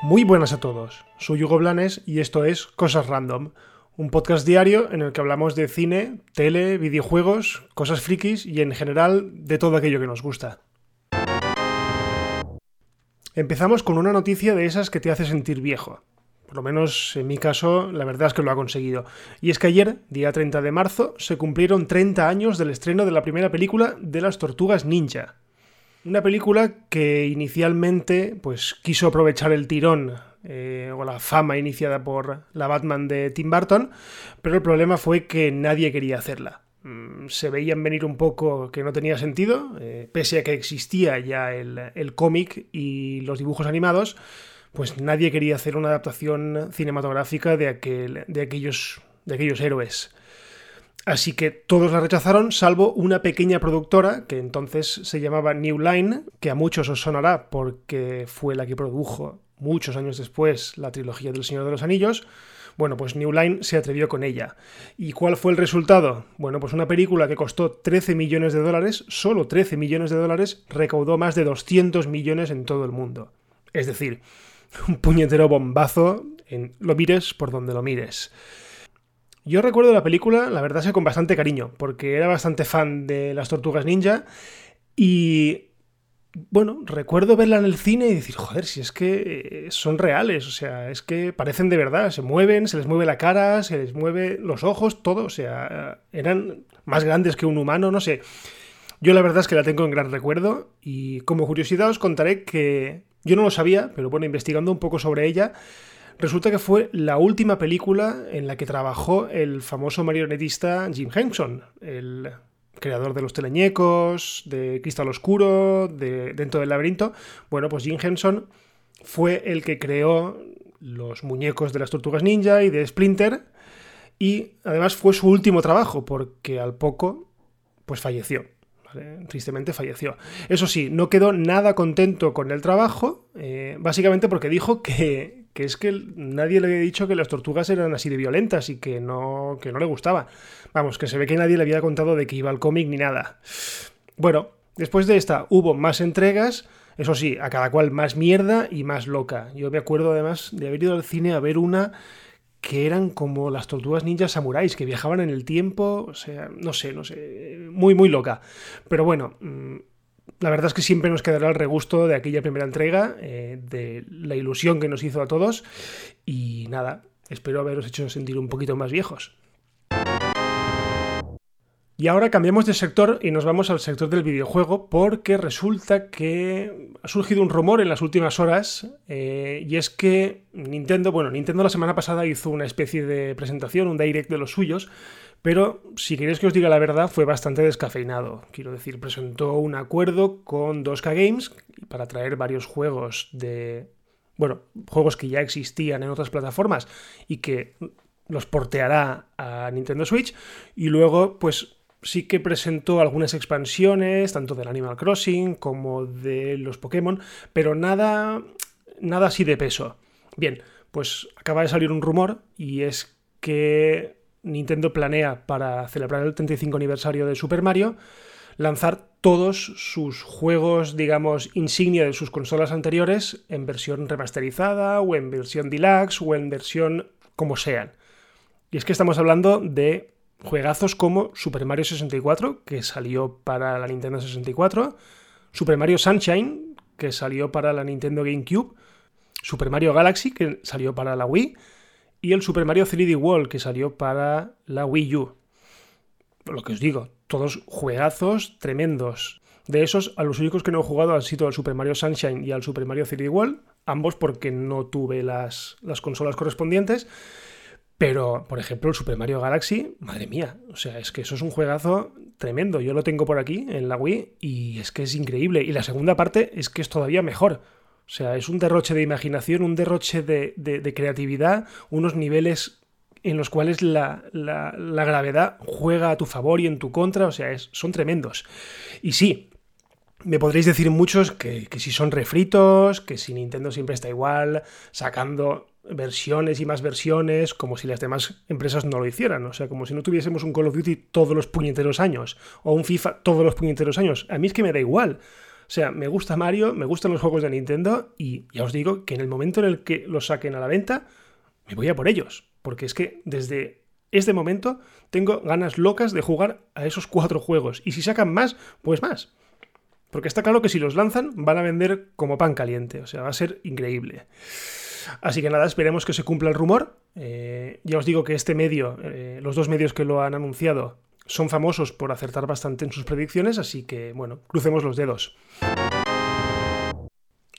Muy buenas a todos, soy Hugo Blanes y esto es Cosas Random, un podcast diario en el que hablamos de cine, tele, videojuegos, cosas frikis y en general de todo aquello que nos gusta. Empezamos con una noticia de esas que te hace sentir viejo. Por lo menos en mi caso, la verdad es que lo ha conseguido. Y es que ayer, día 30 de marzo, se cumplieron 30 años del estreno de la primera película de las Tortugas Ninja. Una película que inicialmente pues, quiso aprovechar el tirón eh, o la fama iniciada por la Batman de Tim Burton, pero el problema fue que nadie quería hacerla. Mm, se veían venir un poco que no tenía sentido, eh, pese a que existía ya el, el cómic y los dibujos animados, pues nadie quería hacer una adaptación cinematográfica de, aquel, de, aquellos, de aquellos héroes. Así que todos la rechazaron, salvo una pequeña productora que entonces se llamaba New Line, que a muchos os sonará porque fue la que produjo muchos años después la trilogía del Señor de los Anillos. Bueno, pues New Line se atrevió con ella. ¿Y cuál fue el resultado? Bueno, pues una película que costó 13 millones de dólares, solo 13 millones de dólares, recaudó más de 200 millones en todo el mundo. Es decir, un puñetero bombazo en lo mires por donde lo mires. Yo recuerdo la película, la verdad, es con bastante cariño, porque era bastante fan de las tortugas ninja y bueno, recuerdo verla en el cine y decir, joder, si es que eh, son reales, o sea, es que parecen de verdad, se mueven, se les mueve la cara, se les mueve los ojos, todo, o sea, eran más grandes que un humano, no sé. Yo la verdad es que la tengo en gran recuerdo y como curiosidad os contaré que yo no lo sabía, pero bueno, investigando un poco sobre ella, Resulta que fue la última película en la que trabajó el famoso marionetista Jim Henson, el creador de los teleñecos, de Cristal Oscuro, de Dentro del Laberinto. Bueno, pues Jim Henson fue el que creó los muñecos de las tortugas ninja y de Splinter y además fue su último trabajo porque al poco pues falleció. Tristemente falleció. Eso sí, no quedó nada contento con el trabajo, eh, básicamente porque dijo que, que es que nadie le había dicho que las tortugas eran así de violentas y que no, que no le gustaba. Vamos, que se ve que nadie le había contado de que iba al cómic ni nada. Bueno, después de esta hubo más entregas, eso sí, a cada cual más mierda y más loca. Yo me acuerdo además de haber ido al cine a ver una que eran como las tortugas ninjas samuráis, que viajaban en el tiempo, o sea, no sé, no sé, muy, muy loca. Pero bueno, mm, la verdad es que siempre nos quedará el regusto de aquella primera entrega, eh, de la ilusión que nos hizo a todos. Y nada, espero haberos hecho sentir un poquito más viejos. Y ahora cambiamos de sector y nos vamos al sector del videojuego porque resulta que ha surgido un rumor en las últimas horas eh, y es que Nintendo, bueno, Nintendo la semana pasada hizo una especie de presentación, un direct de los suyos, pero si queréis que os diga la verdad, fue bastante descafeinado. Quiero decir, presentó un acuerdo con 2K Games para traer varios juegos de. Bueno, juegos que ya existían en otras plataformas y que los porteará a Nintendo Switch. Y luego, pues sí que presentó algunas expansiones, tanto del Animal Crossing como de los Pokémon, pero nada, nada así de peso. Bien, pues acaba de salir un rumor y es que Nintendo planea para celebrar el 35 aniversario de Super Mario lanzar todos sus juegos, digamos, insignia de sus consolas anteriores en versión remasterizada o en versión deluxe o en versión como sean. Y es que estamos hablando de juegazos como Super Mario 64, que salió para la Nintendo 64, Super Mario Sunshine, que salió para la Nintendo GameCube, Super Mario Galaxy, que salió para la Wii, y el Super Mario 3D World que salió para la Wii U. Lo que os digo, todos juegazos tremendos. De esos, a los únicos que no he jugado han sido al Super Mario Sunshine y al Super Mario 3D World, ambos porque no tuve las, las consolas correspondientes. Pero, por ejemplo, el Super Mario Galaxy, madre mía, o sea, es que eso es un juegazo tremendo. Yo lo tengo por aquí en la Wii y es que es increíble. Y la segunda parte es que es todavía mejor. O sea, es un derroche de imaginación, un derroche de, creatividad, unos niveles en los cuales la, gravedad juega a tu favor y en tu contra, o sea, son tremendos. Y sí, me podréis decir muchos que, si son refritos, que si Nintendo siempre está igual, sacando versiones y más versiones, como si las demás empresas no lo hicieran. O sea, como si no tuviésemos un Call of Duty todos los puñeteros años, o un FIFA todos los puñeteros años. A mí es que me da igual. O sea, me gusta Mario, me gustan los juegos de Nintendo, y ya os digo que en el momento en el que los saquen a la venta, me voy a por ellos. Porque es que desde este momento tengo ganas locas de jugar a esos cuatro juegos. Y si sacan más, pues más. Porque está claro que si los lanzan van a vender como pan caliente. O sea, va a ser increíble. Así que nada, esperemos que se cumpla el rumor. Eh, ya os digo que este medio, eh, los dos medios que lo han anunciado, son famosos por acertar bastante en sus predicciones, así que bueno, crucemos los dedos.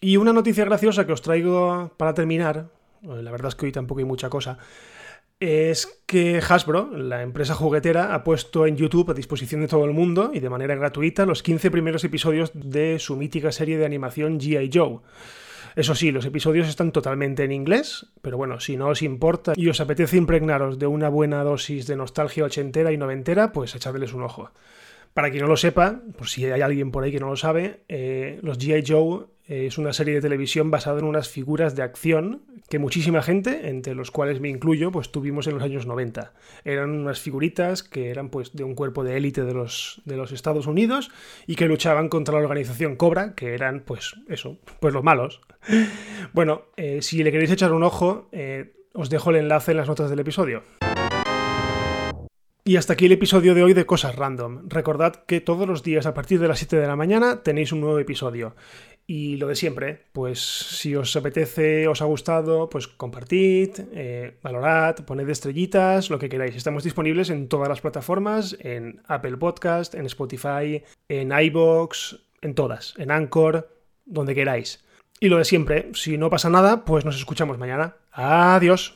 Y una noticia graciosa que os traigo para terminar, la verdad es que hoy tampoco hay mucha cosa, es que Hasbro, la empresa juguetera, ha puesto en YouTube a disposición de todo el mundo y de manera gratuita los 15 primeros episodios de su mítica serie de animación GI Joe. Eso sí, los episodios están totalmente en inglés, pero bueno, si no os importa y os apetece impregnaros de una buena dosis de nostalgia ochentera y noventera, pues echadles un ojo. Para quien no lo sepa, por si hay alguien por ahí que no lo sabe, eh, los GI Joe es una serie de televisión basada en unas figuras de acción que muchísima gente, entre los cuales me incluyo, pues tuvimos en los años 90. Eran unas figuritas que eran pues de un cuerpo de élite de los, de los Estados Unidos y que luchaban contra la organización Cobra, que eran pues eso, pues los malos. Bueno, eh, si le queréis echar un ojo, eh, os dejo el enlace en las notas del episodio. Y hasta aquí el episodio de hoy de Cosas Random. Recordad que todos los días a partir de las 7 de la mañana tenéis un nuevo episodio. Y lo de siempre, pues si os apetece, os ha gustado, pues compartid, eh, valorad, poned estrellitas, lo que queráis. Estamos disponibles en todas las plataformas, en Apple Podcast, en Spotify, en iBox, en todas, en Anchor, donde queráis. Y lo de siempre, si no pasa nada, pues nos escuchamos mañana. Adiós.